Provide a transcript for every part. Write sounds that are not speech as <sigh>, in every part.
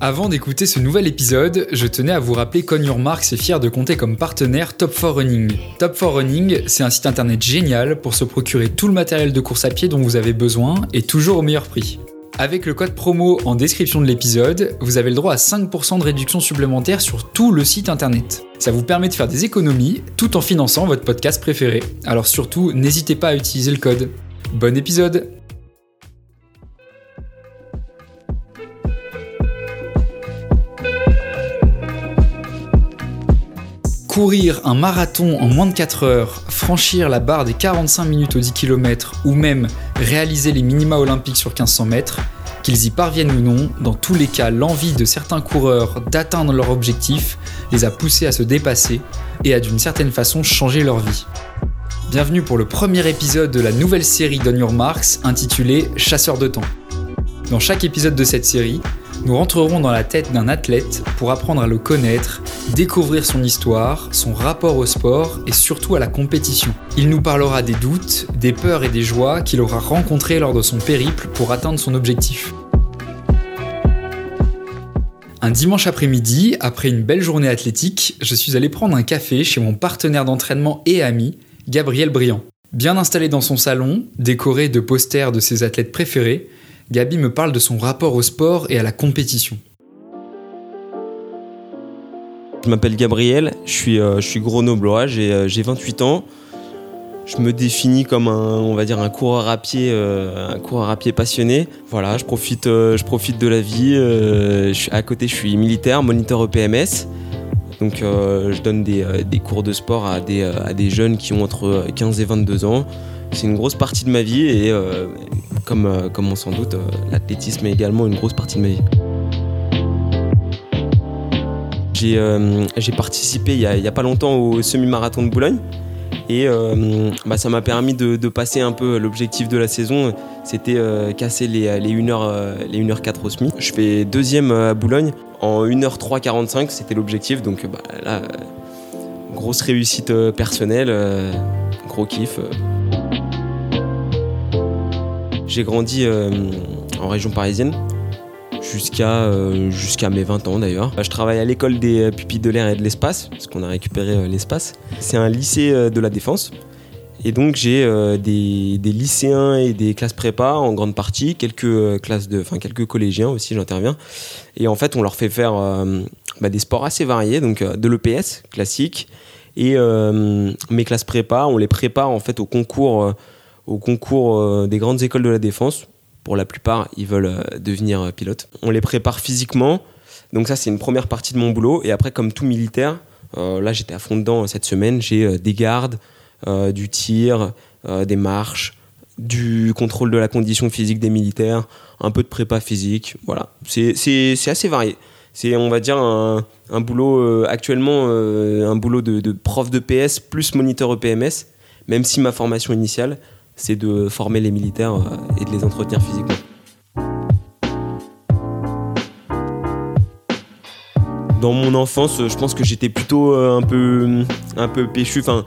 Avant d'écouter ce nouvel épisode, je tenais à vous rappeler qu'On Marks est fier de compter comme partenaire Top 4 Running. Top 4 Running, c'est un site internet génial pour se procurer tout le matériel de course à pied dont vous avez besoin et toujours au meilleur prix. Avec le code promo en description de l'épisode, vous avez le droit à 5% de réduction supplémentaire sur tout le site internet. Ça vous permet de faire des économies tout en finançant votre podcast préféré. Alors surtout, n'hésitez pas à utiliser le code. Bon épisode Courir un marathon en moins de 4 heures, franchir la barre des 45 minutes au 10 km ou même réaliser les minima olympiques sur 1500 mètres, qu'ils y parviennent ou non, dans tous les cas, l'envie de certains coureurs d'atteindre leur objectif les a poussés à se dépasser et à d'une certaine façon changer leur vie. Bienvenue pour le premier épisode de la nouvelle série d'On Your Marks intitulée Chasseur de temps. Dans chaque épisode de cette série, nous rentrerons dans la tête d'un athlète pour apprendre à le connaître, découvrir son histoire, son rapport au sport et surtout à la compétition. Il nous parlera des doutes, des peurs et des joies qu'il aura rencontrés lors de son périple pour atteindre son objectif. Un dimanche après-midi, après une belle journée athlétique, je suis allé prendre un café chez mon partenaire d'entraînement et ami, Gabriel Briand. Bien installé dans son salon, décoré de posters de ses athlètes préférés, Gabi me parle de son rapport au sport et à la compétition. Je m'appelle Gabriel, je suis, euh, je suis grenoblois, j'ai, 28 euh, ans. Je me définis comme un, on va dire, un coureur à pied, euh, un coureur à pied passionné. Voilà, je profite, je profite de la vie. à côté, je suis militaire, moniteur EPMS. Donc, je donne des, cours de sport à des, à des jeunes qui ont entre 15 et 22 ans. C'est une grosse partie de ma vie et comme, euh, comme on s'en doute, euh, l'athlétisme est également une grosse partie de ma vie. J'ai participé il n'y a, pas longtemps au semi-marathon de Boulogne et bah, ça m'a permis de, passer un peu l'objectif de la saison, c'était casser les, les 1h, les 1h4 au SMI. Je fais deuxième à Boulogne en 1h345, c'était l'objectif, donc bah, là, grosse réussite personnelle, gros kiff. J'ai grandi euh, en région parisienne jusqu'à euh, jusqu'à mes 20 ans d'ailleurs. Je travaille à l'école des euh, pupilles de l'air et de l'espace, parce qu'on a récupéré l'espace. C'est un lycée de la défense. Et donc j'ai des, lycéens et des classes prépa en grande partie, quelques classes de, enfin quelques collégiens aussi, j'interviens. Et en fait, on leur fait faire bah, des sports assez variés, donc de l'EPS classique. Et mes classes prépa, on les prépare en fait au concours au concours euh, des grandes écoles de la défense. Pour la plupart, ils veulent euh, devenir euh, pilotes. On les prépare physiquement. Donc ça, c'est une première partie de mon boulot. Et après, comme tout militaire, là, j'étais à fond dedans cette semaine. J'ai des gardes, du tir, des marches, du contrôle de la condition physique des militaires, un peu de prépa physique. Voilà, c'est assez varié. C'est, on va dire, un, boulot actuellement, un boulot de, de, prof de PS plus moniteur EPMS, même si ma formation initiale, c'est de former les militaires euh, et de les entretenir physiquement. Dans mon enfance, je pense que j'étais plutôt euh, un peu, un peu péchu. Enfin,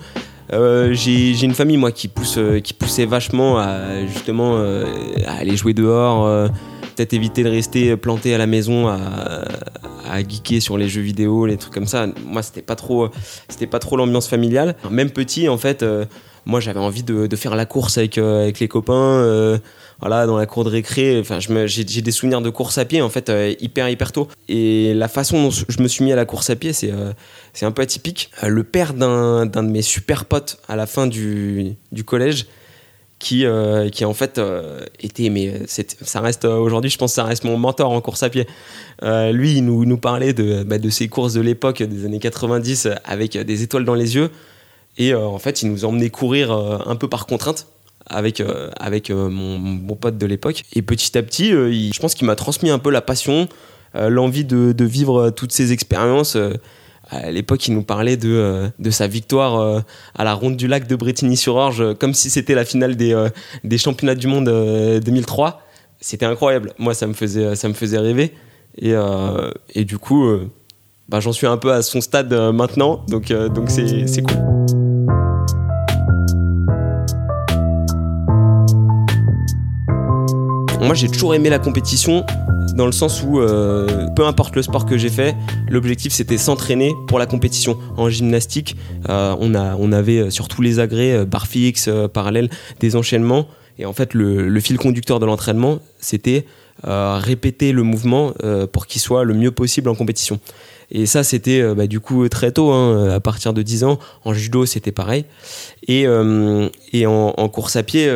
euh, j'ai une famille moi qui pousse, qui poussait vachement à justement aller jouer dehors, peut-être éviter de rester planté à la maison à, à geeker sur les jeux vidéo, les trucs comme ça. Moi, c'était pas trop, c'était pas trop l'ambiance familiale. Même petit, en fait, moi j'avais envie de, faire la course avec, euh, avec les copains euh, voilà dans la cour de récré enfin j'ai des souvenirs de course à pied en fait euh, hyper hyper tôt et la façon dont je me suis mis à la course à pied c'est c'est un peu atypique le père d'un de mes super potes à la fin du, du collège qui, qui en fait était, mais ça reste aujourd'hui, je pense que ça reste mon mentor en course à pied. lui, il nous, parlait de, bah, de ses courses de l'époque des années 90 avec des étoiles dans les yeux. Et euh, en fait, il nous emmenait courir euh, un peu par contrainte avec, euh, avec mon, bon pote de l'époque. Et petit à petit, je pense qu'il m'a transmis un peu la passion, l'envie de, vivre toutes ces expériences. à l'époque, il nous parlait de, de sa victoire à la Ronde du Lac de Bretigny-sur-Orge, comme si c'était la finale des, des championnats du monde 2003. C'était incroyable. Moi, ça me faisait, ça me faisait rêver. Et, et du coup, bah, j'en suis un peu à son stade maintenant. Donc, donc c'est cool. Moi j'ai toujours aimé la compétition dans le sens où euh, peu importe le sport que j'ai fait, l'objectif c'était s'entraîner pour la compétition. En gymnastique, euh, on, a, on avait sur tous les agrès, barre fixe, parallèle, des enchaînements. Et en fait, le, fil conducteur de l'entraînement, c'était répéter le mouvement pour qu'il soit le mieux possible en compétition. Et ça, c'était bah, du coup très tôt, hein, à partir de 10 ans. En judo, c'était pareil. Et, et en, course à pied,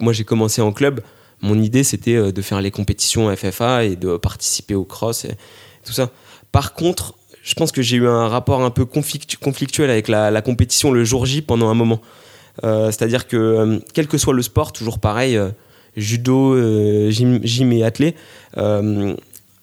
moi j'ai commencé en club mon idée, c'était euh, de faire les compétitions FFA et de participer au cross et tout ça. Par contre, je pense que j'ai eu un rapport un peu conflictuel avec la, compétition le jour J pendant un moment. Euh, c'est-à-dire que, euh, quel que soit le sport, toujours pareil, judo, gym, et athlé,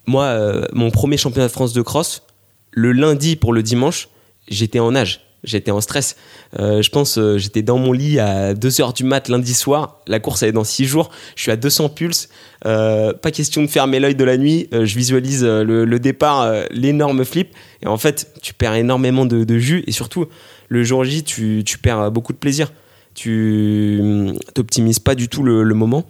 moi, mon premier championnat de France de cross, le lundi pour le dimanche, j'étais en nage j'étais en stress. Euh, je pense, euh, j'étais dans mon lit à 2h du mat lundi soir. La course, elle est dans 6 jours. Je suis à 200 pulses. Euh, pas question de fermer l'œil de la nuit. je visualise le, départ, l'énorme flip. Et en fait, tu perds énormément de, jus. Et surtout, le jour J, tu, perds beaucoup de plaisir. Tu t'optimises pas du tout le, moment.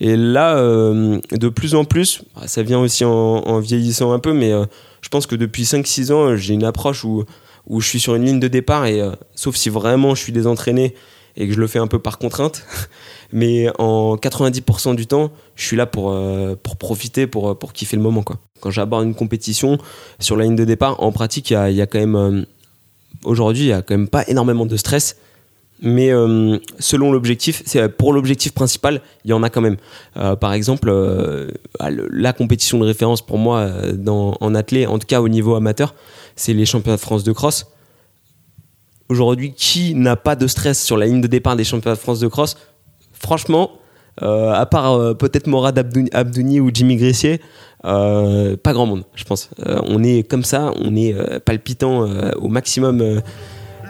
Et là, de plus en plus, bah, ça vient aussi en vieillissant un peu, mais je pense que depuis 5-6 ans, j'ai une approche où où je suis sur une ligne de départ et euh, sauf si vraiment je suis désentraîné et que je le fais un peu par contrainte. <laughs> Mais en 90% du temps, je suis là pour, euh, pour profiter, pour, pour kiffer le moment. Quoi. Quand j'aborde une compétition sur la ligne de départ, en pratique, il y a, quand même. Euh, aujourd'hui, il n'y a quand même pas énormément de stress. Mais selon l'objectif, pour l'objectif principal, il y en a quand même. par exemple, la compétition de référence pour moi en athlée, en tout cas au niveau amateur, c'est les championnats de France de cross. Aujourd'hui, qui n'a pas de stress sur la ligne de départ des championnats de France de cross? Franchement, euh, à part euh, peut-être Morad Abdouni ou Jimmy Gressier, euh, pas grand monde, je pense. on est comme ça, on est palpitant au maximum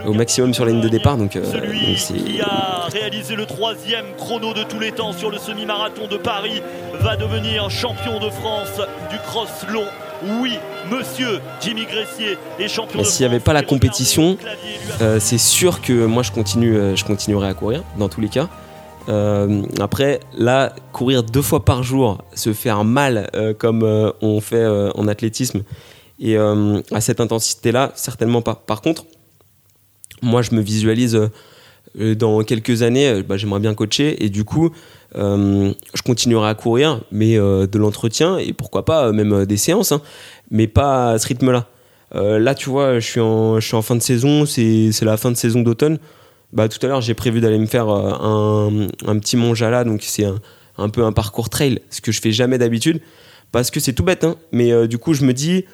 au maximum sur la ligne de départ. Donc, Celui qui a réalisé le troisième chrono de tous les temps sur le semi-marathon de Paris va devenir champion de France du cross long oui, monsieur Jimmy Gressier est champion. S'il n'y avait pas la compétition, euh, c'est sûr que moi je continue, euh, je continuerai à courir dans tous les cas. Euh, après, là, courir deux fois par jour, se faire mal comme on fait en athlétisme et à cette intensité-là, certainement pas. Par contre, moi je me visualise dans quelques années, bah, j'aimerais bien coacher et du coup, euh, je continuerai à courir, mais euh, de l'entretien et pourquoi pas euh, même des séances, hein, mais pas à ce rythme-là. là, tu vois, je suis en, fin de saison, c'est la fin de saison d'automne. Bah, tout à l'heure, j'ai prévu d'aller me faire un, petit Monjala, donc c'est un, un, peu un parcours trail, ce que je fais jamais d'habitude, parce que c'est tout bête, hein, mais du coup, je me dis,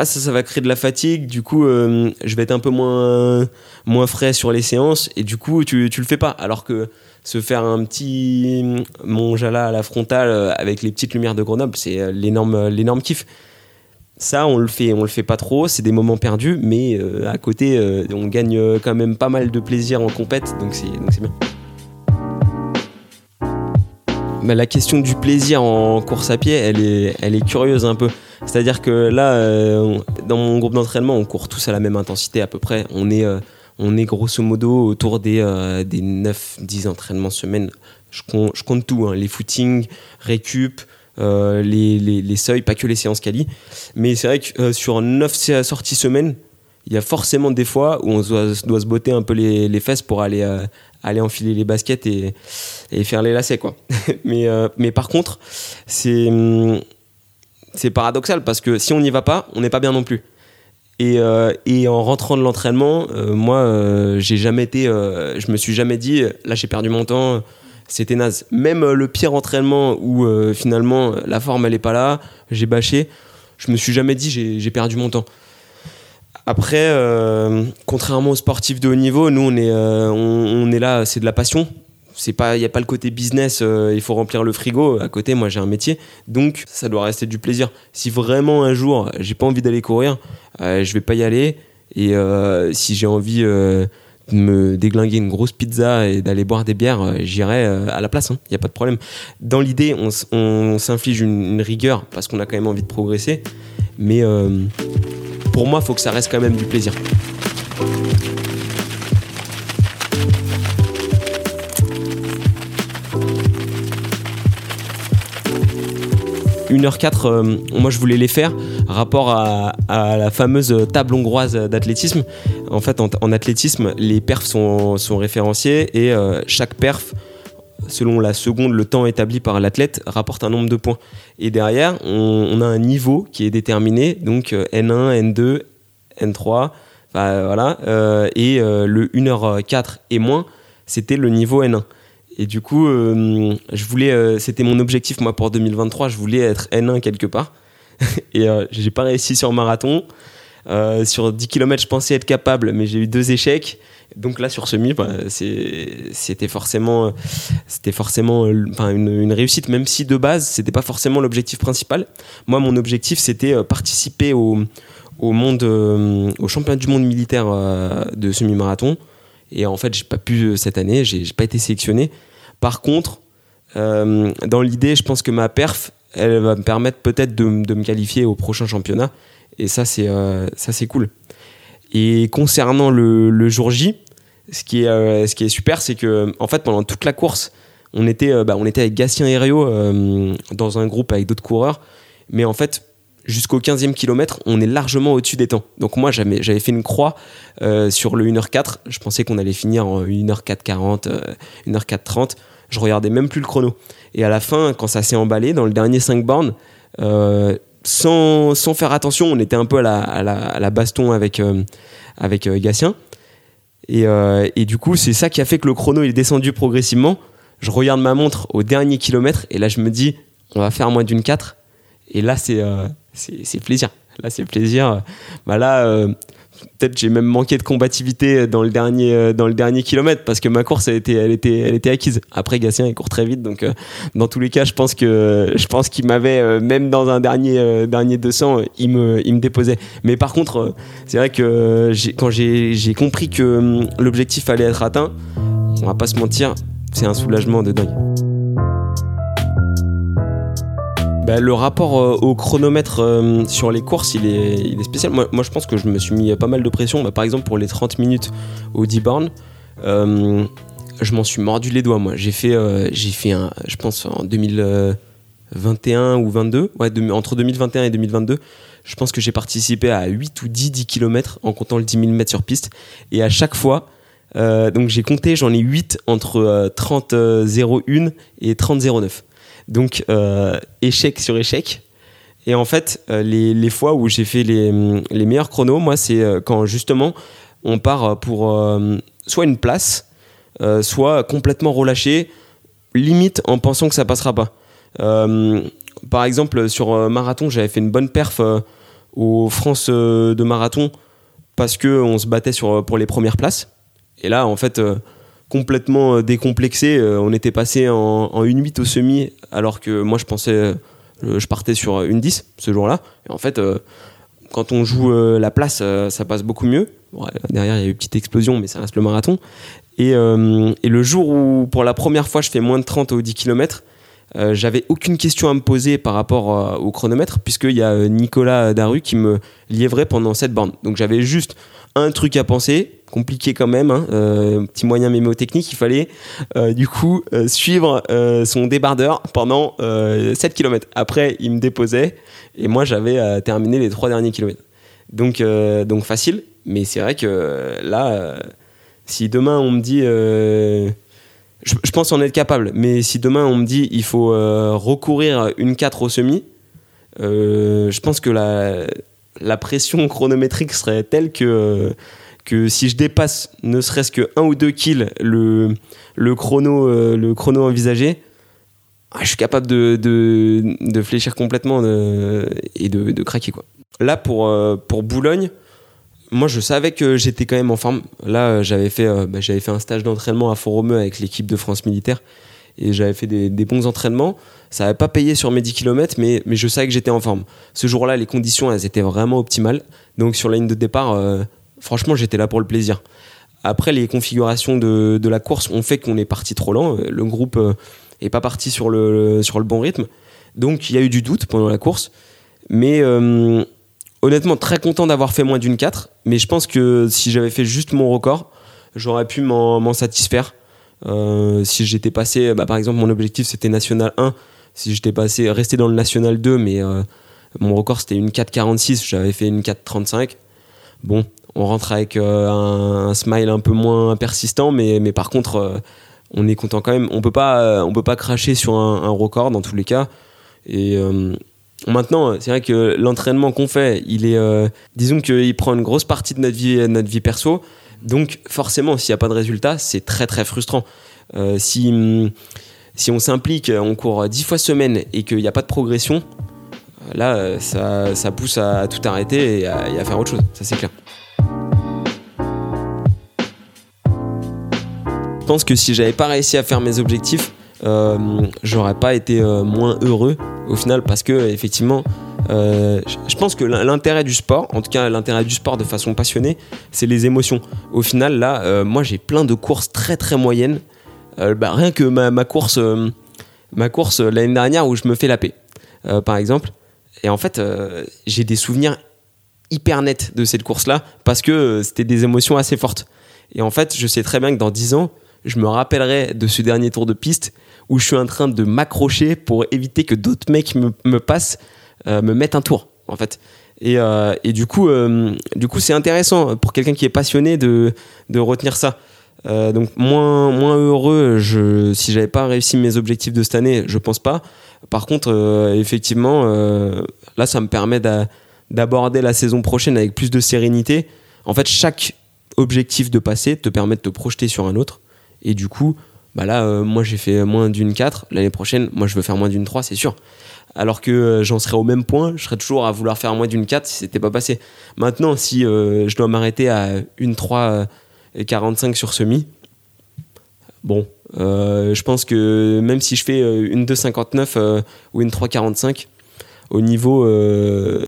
ah ça ça va créer de la fatigue du coup je vais être un peu moins moins frais sur les séances et du coup tu, tu le fais pas alors que se faire un petit Monjala à la frontale euh, avec les petites lumières de Grenoble, c'est euh, l'énorme, euh, l'énorme kiff. Ça, on le fait, on le fait pas trop, c'est des moments perdus, mais à côté, on gagne quand même pas mal de plaisir en compète, donc c'est, donc c'est bien. Mais la question du plaisir en course à pied, elle est, elle est curieuse un peu. C'est-à-dire que là, dans mon groupe d'entraînement, on court tous à la même intensité à peu près. On est on est grosso modo autour des, euh, des 9-10 entraînements semaine. Je, compte tout, hein. les footings, récup, euh, les, les, seuils, pas que les séances quali. Mais c'est vrai que euh, sur 9 sorties semaine, il y a forcément des fois où on doit, doit se botter un peu les, les fesses pour aller, aller enfiler les baskets et, et, faire les lacets. Quoi. <laughs> mais, mais par contre, c'est, hum, c'est paradoxal parce que si on n'y va pas, on n'est pas bien non plus. Euh, et, en rentrant de l'entraînement, euh, moi, euh, j'ai jamais été, je me suis jamais dit, là j'ai perdu mon temps, c'était naze. Même le pire entraînement où finalement la forme elle est pas là, j'ai bâché, je me suis jamais dit j'ai perdu mon temps. Après, contrairement aux sportifs de haut niveau, nous on est là, c'est de la passion c'est pas il y a pas le côté business euh, il faut remplir le frigo à côté moi j'ai un métier. Donc ça doit rester du plaisir. Si vraiment un jour j'ai pas envie d'aller courir euh, je vais pas y aller. Et euh, si j'ai envie de me déglinguer une grosse pizza et d'aller boire des bières j'irai à la place il hein, n'y a pas de problème. Dans l'idée on, s'inflige une, rigueur parce qu'on a quand même envie de progresser. Mais pour moi faut que ça reste quand même du plaisir 1h04, moi je voulais les faire, rapport à, la fameuse table hongroise d'athlétisme. En fait, en, athlétisme, les perfs sont, référenciés et chaque perf selon la seconde, le temps établi par l'athlète rapporte un nombre de points. Et derrière, on, a un niveau qui est déterminé, donc N1, N2, N3, voilà, euh, et euh, le 1h04 et moins, c'était le niveau N1. Et du coup, euh, je voulais, c'était mon objectif moi pour 2023, je voulais être N1 quelque part. <laughs> et j'ai pas réussi sur marathon. sur 10 km, je pensais être capable, mais j'ai eu deux échecs. Donc là, sur semi, bah, c'était forcément, c'était forcément une, réussite, même si de base, c'était pas forcément l'objectif principal. Moi, mon objectif, c'était participer au, au monde, euh, au championnat du monde militaire euh, de semi-marathon. Et en fait, j'ai pas pu euh, cette année, j'ai pas été sélectionné. Par contre, dans l'idée, je pense que ma perf, elle va me permettre peut-être de, me qualifier au prochain championnat. Et ça, c'est ça, c'est cool. Et concernant le, jour J, ce qui est, ce qui est super, c'est que en fait, pendant toute la course, on était, bah, on était avec Gatien et Rio dans un groupe avec d'autres coureurs. Mais en fait, jusqu'au 15e kilomètre, on est largement au-dessus des temps. Donc moi, j'avais fait une croix euh, sur le 1h04. Je pensais qu'on allait finir en 1h440, 1h430. Je regardais même plus le chrono. Et à la fin, quand ça s'est emballé, dans le dernier 5 bornes, euh, sans, faire attention, on était un peu à la, baston avec, euh, avec Gatien. Et, et, du coup, c'est ça qui a fait que le chrono est descendu progressivement. Je regarde ma montre au dernier kilomètre et là, je me dis, on va faire moins d'une 4. Et là, c'est plaisir. Là, c'est plaisir. Bah là, euh, peut-être j'ai même manqué de combativité dans le dernier, euh, dans le dernier kilomètre parce que ma course, elle était, elle était, elle était acquise. Après, Gatien, il court très vite. Donc, euh, dans tous les cas, je pense que je pense qu'il m'avait, même dans un dernier, dernier 200, il me, il me déposait. Mais par contre, c'est vrai que quand j'ai compris que hum, l'objectif allait être atteint, on va pas se mentir, c'est un soulagement de dingue. Bah, le rapport euh, au chronomètre euh, sur les courses, il est, spécial. Moi, je pense que je me suis mis pas mal de pression. Bah, par exemple, pour les 30 minutes au D-Born, euh, je m'en suis mordu les doigts. Moi, j'ai fait, fait un, je pense en 2021 ou 22, ouais, entre 2021 et 2022. Je pense que j'ai participé à 8 ou 10 10 km en comptant le 10 000 mètres sur piste. Et à chaque fois, donc j'ai compté, j'en ai 8 entre 30-01 et 30-09. Donc, euh, échec sur échec. Et en fait, euh, les, fois où j'ai fait les, meilleurs chronos, moi, c'est euh, quand justement on part pour soit une place, soit complètement relâché, limite en pensant que ça passera pas. par exemple, sur marathon, j'avais fait une bonne perf aux France de marathon parce que on se battait sur, pour les premières places. Et là, en fait, complètement euh, décomplexé. Euh, on était passé en, en 1-8 au semi, alors que moi je pensais, euh, je partais sur une 10 ce jour-là. Et en fait, quand on joue la place, ça passe beaucoup mieux. derrière, il y a eu une petite explosion, mais ça reste le marathon. Et, le jour où, pour la première fois, je fais moins de 30 au 10 km, j'avais aucune question à me poser par rapport au chronomètre, puisqu'il y a Nicolas Daru qui me liévrait pendant cette borne. Donc j'avais juste un truc à penser, compliqué quand même, hein, euh, petit moyen mémotechnique, il fallait euh, du coup euh, suivre son débardeur pendant 7 km. Après, il me déposait et moi j'avais terminé les 3 derniers kilomètres. Donc, donc facile, mais c'est vrai que là, si demain on me dit... Je, pense en être capable, mais si demain on me dit il faut recourir une 4 au semi, je pense que la, la pression chronométrique serait telle que que si je dépasse ne serait-ce que 1 ou 2 kills le, chrono, euh, le envisagé, ah, je suis capable de, fléchir complètement et de, craquer. Quoi. Là, pour, euh, pour Boulogne, moi je savais que j'étais quand même en forme. Là, j'avais fait, euh, bah, j'avais fait un stage d'entraînement à Fort-Romeu avec l'équipe de France militaire et j'avais fait des, des, bons entraînements. Ça n'avait pas payé sur mes 10 km, mais, mais je savais que j'étais en forme. Ce jour-là, les conditions, elles étaient vraiment optimales. Donc sur la ligne de départ, franchement, j'étais là pour le plaisir. Après, les configurations de, de la course ont fait qu'on est parti trop lent. Le groupe euh, pas parti sur le, sur le bon rythme. Donc, il y a eu du doute pendant la course. Mais euh, honnêtement, très content d'avoir fait moins d'une 4. Mais je pense que si j'avais fait juste mon record, j'aurais pu m'en satisfaire. Euh, si j'étais passé, bah, par exemple, mon objectif c'était National 1. si j'étais passé, resté dans le National 2, mais mon record c'était une 4,46, j'avais fait une 4,35. Bon, on rentre avec un, smile un peu moins persistant, mais, mais par contre, on est content quand même. On peut pas, on peut pas cracher sur un, record dans tous les cas. Et Maintenant, c'est vrai que l'entraînement qu'on fait, il est, euh, disons qu'il prend une grosse partie de notre vie, notre vie perso. Donc, forcément, s'il n'y a pas de résultat, c'est très très frustrant. Euh, si, si on s'implique, on court 10 fois semaine et qu'il n'y a pas de progression, là, ça, ça pousse à tout arrêter et à, et à faire autre chose. Ça, c'est clair. Que si j'avais pas réussi à faire mes objectifs, euh, j'aurais pas été euh, moins heureux au final parce que effectivement euh, je pense que l'intérêt du sport, en tout cas l'intérêt du sport de façon passionnée, c'est les émotions. Au final, là, moi j'ai plein de courses très très moyennes. Bah, rien que ma, course, ma course l'année dernière où je me fais la paix, par exemple. Et en fait, j'ai des souvenirs hyper nets de cette course-là parce que c'était des émotions assez fortes. Et en fait, je sais très bien que dans 10 ans, je me rappellerai de ce dernier tour de piste où je suis en train de m'accrocher pour éviter que d'autres mecs me, passent, euh, me mettent un tour, en fait. Et, euh, et du coup, euh, du coup, c'est intéressant pour quelqu'un qui est passionné de, de retenir ça. donc moins, moins heureux, je, si j'avais pas réussi mes objectifs de cette année, je pense pas. Par contre, effectivement, là, ça me permet d'aborder la saison prochaine avec plus de sérénité. En fait, chaque objectif de passé te permet de te projeter sur un autre. Et du coup, bah là, euh, moi j'ai fait moins d'une 4, l'année prochaine, moi je veux faire moins d'une 3, c'est sûr. Alors que euh, j'en serais au même point, je serais toujours à vouloir faire moins d'une 4 si c'était pas passé. Maintenant, si euh, je dois m'arrêter à une 3 et 45 sur semi, bon, je pense que même si je fais une 2,59 ou une 3,45, au niveau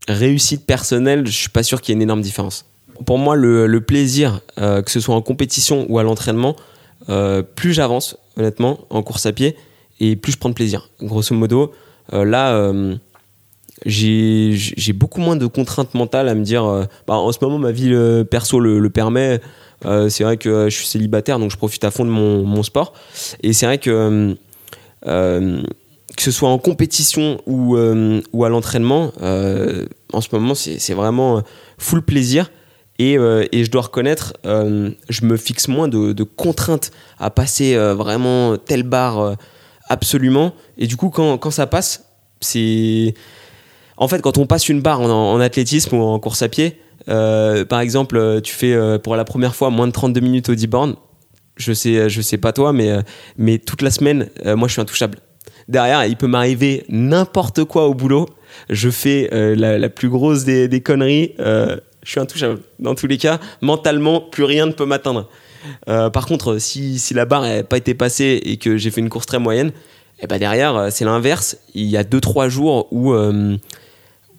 réussite personnelle, je suis pas sûr qu'il y ait une énorme différence. Pour moi, le plaisir, que ce soit en compétition ou à l'entraînement, euh, plus j'avance, honnêtement, en course à pied, et plus je prends de plaisir. Grosso modo, euh, là, euh, j'ai beaucoup moins de contraintes mentales à me dire. Bah, en ce moment, ma vie perso le, permet. c'est vrai que je suis célibataire, donc je profite à fond de mon, sport. Et c'est vrai que que ce soit en compétition ou, ou à l'entraînement, en ce moment, c'est vraiment full plaisir. Euh, et, je dois reconnaître, euh, je me fixe moins de, contraintes à passer euh, vraiment telle barre absolument. Et du coup, quand, ça passe, c'est. En fait, quand on passe une barre en, athlétisme ou en course à pied, par exemple, tu fais pour la première fois moins de 32 minutes au 10 bornes, je sais, je sais pas toi, mais, mais toute la semaine, moi je suis intouchable. Derrière, il peut m'arriver n'importe quoi au boulot. Je fais la, plus grosse des conneries je suis intouchable. Dans tous les cas, mentalement, plus rien ne peut m'atteindre. Euh, par contre, si, la barre n'a pas été passée et que j'ai fait une course très moyenne, et eh ben derrière, euh, c'est l'inverse. Il y a 2-3 jours où, euh,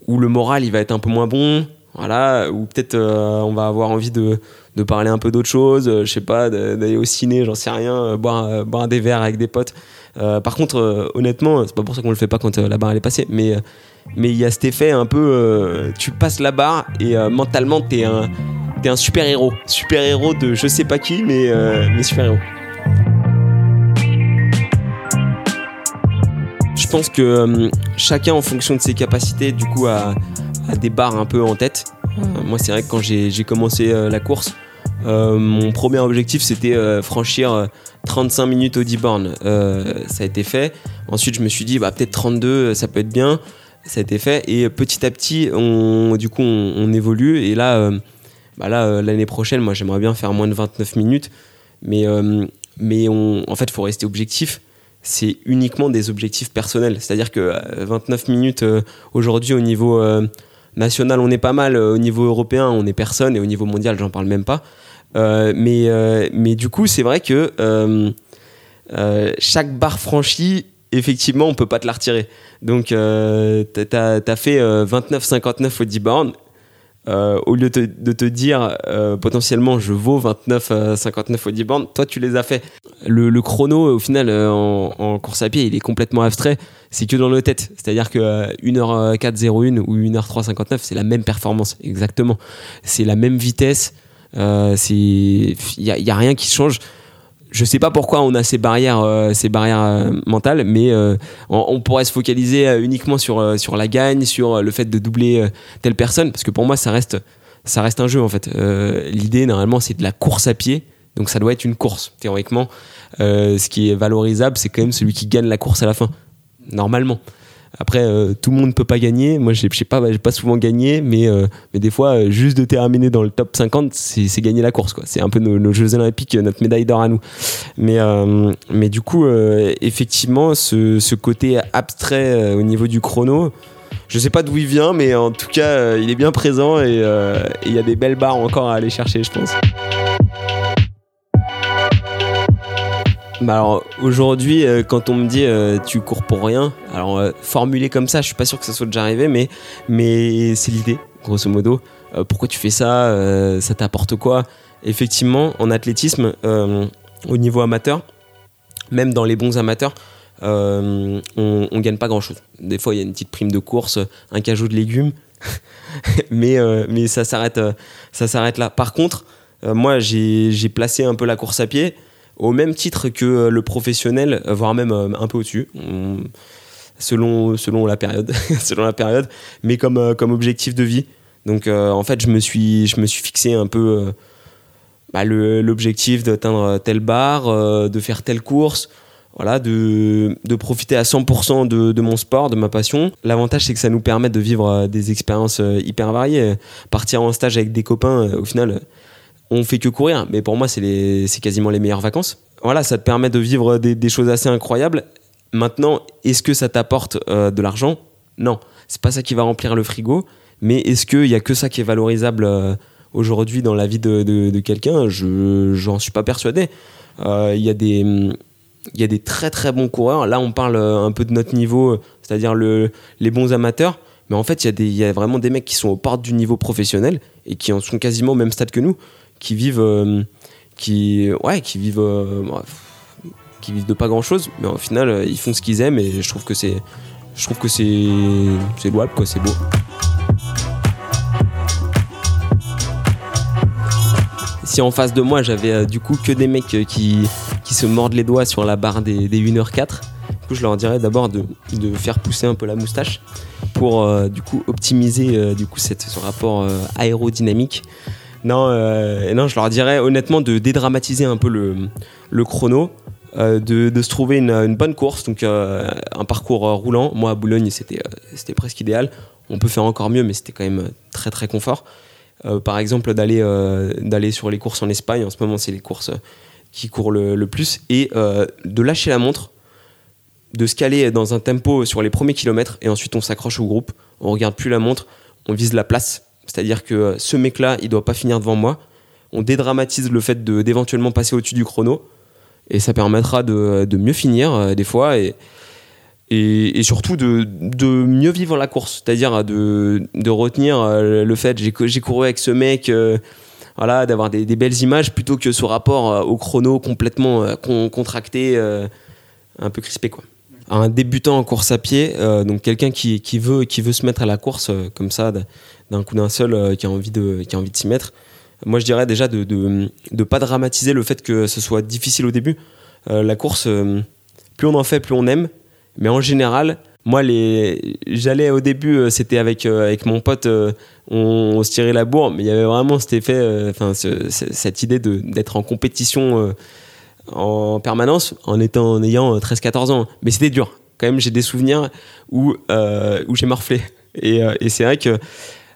où le moral il va être un peu moins bon. Voilà, ou peut-être on va avoir envie de, de parler un peu d'autre chose, je sais pas, d'aller au ciné, j'en sais rien, boire, boire des verres avec des potes. par contre, honnêtement, c'est pas pour ça qu'on le fait pas quand la barre elle est passée, mais il y a cet effet un peu euh, tu passes la barre et euh, mentalement t'es un un super héros super héros de je sais pas qui mais euh, mais super héros je pense que chacun en fonction de ses capacités du coup a, des barres un peu en tête. Moi c'est vrai que quand j'ai commencé la course mon premier objectif c'était franchir 35 minutes au 10 bornes ça a été fait. Ensuite je me suis dit bah peut-être 32 ça peut être bien. Ça a été fait. Et petit à petit on du coup on, évolue. Et là euh, bah là euh, l'année prochaine moi j'aimerais bien faire moins de 29 minutes. Mais euh, mais on, en fait faut rester objectif. C'est uniquement des objectifs personnels. C'est à dire que 29 minutes aujourd'hui au niveau national on est pas mal au niveau européen on est personne et au niveau mondial j'en parle même pas mais mais du coup c'est vrai que chaque barre franchie effectivement, on peut pas te la retirer. Donc, euh, tu as, fait 29-59 euh, au 10 bornes. Euh, au lieu de te dire potentiellement je vaux 29-59 au 10 bornes, toi tu les as fait. Le, chrono, au final, en, course à pied, il est complètement abstrait. C'est que dans nos têtes. C'est-à-dire que 1h4-01 ou 1h3-59, c'est la même performance, exactement. C'est la même vitesse. Il n'y a, rien qui change je sais pas pourquoi on a ces barrières, euh, ces barrières euh, mentales, mais euh, on, on pourrait se focaliser euh, uniquement sur, euh, sur la gagne, sur euh, le fait de doubler euh, telle personne, parce que pour moi, ça reste, ça reste un jeu en fait. Euh, L'idée, normalement, c'est de la course à pied, donc ça doit être une course. Théoriquement, euh, ce qui est valorisable, c'est quand même celui qui gagne la course à la fin, normalement. Après, euh, tout le monde peut pas gagner. Moi, j'ai j'ai pas, pas souvent gagné, mais, euh, mais des fois, euh, juste de terminer dans le top 50, c'est gagner la course. C'est un peu nos, nos Jeux Olympiques, notre médaille d'or à nous. Mais, mais du coup, effectivement, ce, ce côté abstrait au niveau du chrono, je sais pas d'où il vient, mais en tout cas, il est bien présent et il y a des belles barres encore à aller chercher, je pense. Bah alors aujourd'hui, euh, quand on me dit euh, tu cours pour rien, alors euh, formulé comme ça, je suis pas sûr que ça soit déjà arrivé, mais, mais c'est l'idée, grosso modo. Pourquoi tu fais ça Ça t'apporte quoi? Effectivement, en athlétisme, au niveau amateur, même dans les bons amateurs, on, on gagne pas grand chose. Des fois, il y a une petite prime de course, un cajou de légumes, <laughs> mais, mais ça s'arrête là. Par contre, moi, j'ai placé un peu la course à pied au même titre que euh, le professionnel, euh, voire même euh, un peu au-dessus. On- Selon, selon la période, <laughs> selon la période, mais comme, comme objectif de vie. Donc en fait, je me suis, je me suis fixé un peu bah, l'objectif d'atteindre telle barre, de faire telle course, voilà, de, de profiter à 100% de, de mon sport, de ma passion. L'avantage, c'est que ça nous permet de vivre des expériences hyper variées. Partir en stage avec des copains, au final, on fait que courir, mais pour moi, c'est quasiment les meilleures vacances. Voilà, ça te permet de vivre des, choses assez incroyables. Maintenant, est-ce que ça t'apporte euh, de l'argent? Non, c'est pas ça qui va remplir le frigo. Mais est-ce qu'il y a que ça qui est valorisable euh, aujourd'hui dans la vie de, de- quelqu'un? Je j'en suis pas persuadé. Euh, Il y a des y a des très très bons coureurs. Là, on parle un peu de notre niveau, c'est-à-dire le, les bons amateurs. Mais en fait, il y, a y a vraiment des mecs qui sont aux portes du niveau professionnel et qui en sont quasiment au même stade que nous, qui vivent, euh, qui, ouais, qui vivent, euh, bref, qui vivent de pas grand-chose. Mais au final, euh, ils font ce qu'ils aiment et je trouve que c'est, je trouve que c'est, c'est louable, quoi. C'est beau. Si en face de moi j'avais du coup que des mecs qui, qui se mordent les doigts sur la barre des, des 1h04, du coup je leur dirais d'abord de, de faire pousser un peu la moustache pour du coup optimiser du coup cette, ce rapport aérodynamique. Non, euh, non, je leur dirais honnêtement de dédramatiser un peu le, chrono, euh, de, se trouver une, bonne course, donc euh, un parcours roulant. Moi à Boulogne c'était c'était presque idéal. On peut faire encore mieux, mais c'était quand même très très confort. Par exemple d'aller d'aller sur les courses en Espagne. En ce moment, c'est les courses qui courent le, le plus et de lâcher la montre, de se caler dans un tempo sur les premiers kilomètres et ensuite on s'accroche au groupe. On regarde plus la montre, on vise la place. C'est-à-dire que euh, ce mec-là, il doit pas finir devant moi. On dédramatise le fait d'éventuellement passer au-dessus du chrono et ça permettra de, mieux finir euh, des fois et surtout de, mieux vivre la course, c'est-à-dire de, de retenir euh, le fait j'ai cou- j'ai couru avec ce mec, euh, voilà, d'avoir des, belles images plutôt que ce rapport euh, au chrono complètement euh, con- contracté, euh, un peu crispé quoi. Un débutant en course à pied, euh, donc quelqu'un qui, qui, veut, qui veut se mettre à la course euh, comme ça, d'un coup d'un seul, euh, qui a envie de, qui a envie de s'y mettre. Moi, je dirais déjà de ne de, pas dramatiser le fait que ce soit difficile au début. La course, plus on en fait, plus on aime. Mais en général, moi, les... j'allais au début, c'était avec, avec mon pote, on, se tirait la bourre, mais il y avait vraiment cet effet, cette idée d'être en compétition en permanence en, étant, en ayant euh, 13-14 ans. Mais c'était dur. Quand même, j'ai des souvenirs où, euh, où j'ai morflé. Et, euh, c'est vrai que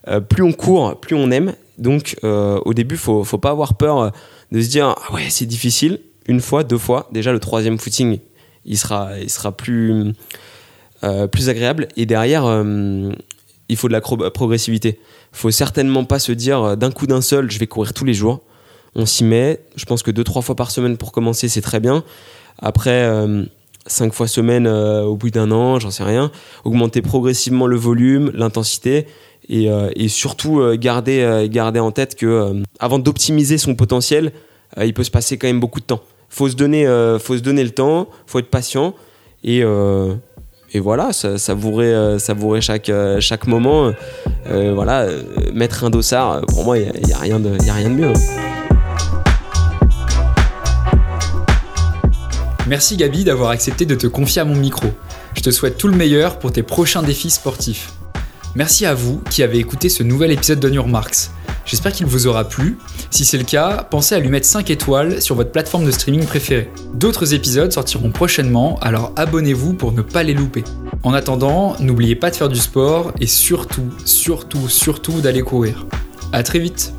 euh, plus on court, plus on aime. Donc, euh, au début, faut, faut pas avoir peur euh, de se dire ah ouais, c'est difficile. Une fois, deux fois. Déjà, le troisième footing, il sera, il sera plus, euh, plus agréable. Et derrière, euh, il faut de la progressivité. faut certainement pas se dire euh, d'un coup d'un seul, je vais courir tous les jours. On s'y met. Je pense que deux, trois fois par semaine pour commencer, c'est très bien. Après, euh, cinq fois semaine euh, au bout d'un an, j'en sais rien. Augmenter progressivement le volume, l'intensité. Et, euh, surtout euh, garder, garder en tête que avant d'optimiser son potentiel, il peut se passer quand même beaucoup de temps. Faut se donner, faut se donner le temps, faut être patient et, et voilà, sa- savourer, savourer chaque, chaque moment. Voilà, mettre un dossard, pour moi, il n'y a, y a rien de- y a rien de mieux. Merci Gabi d'avoir accepté de te confier à mon micro. Je te souhaite tout le meilleur pour tes prochains défis sportifs. Merci à vous qui avez écouté ce nouvel épisode Your Marks. J'espère qu'il vous aura plu. Si c'est le cas, pensez à lui mettre 5 étoiles sur votre plateforme de streaming préférée. D'autres épisodes sortiront prochainement, alors abonnez-vous pour ne pas les louper. En attendant, n'oubliez pas de faire du sport et surtout, surtout, surtout d'aller courir. A très vite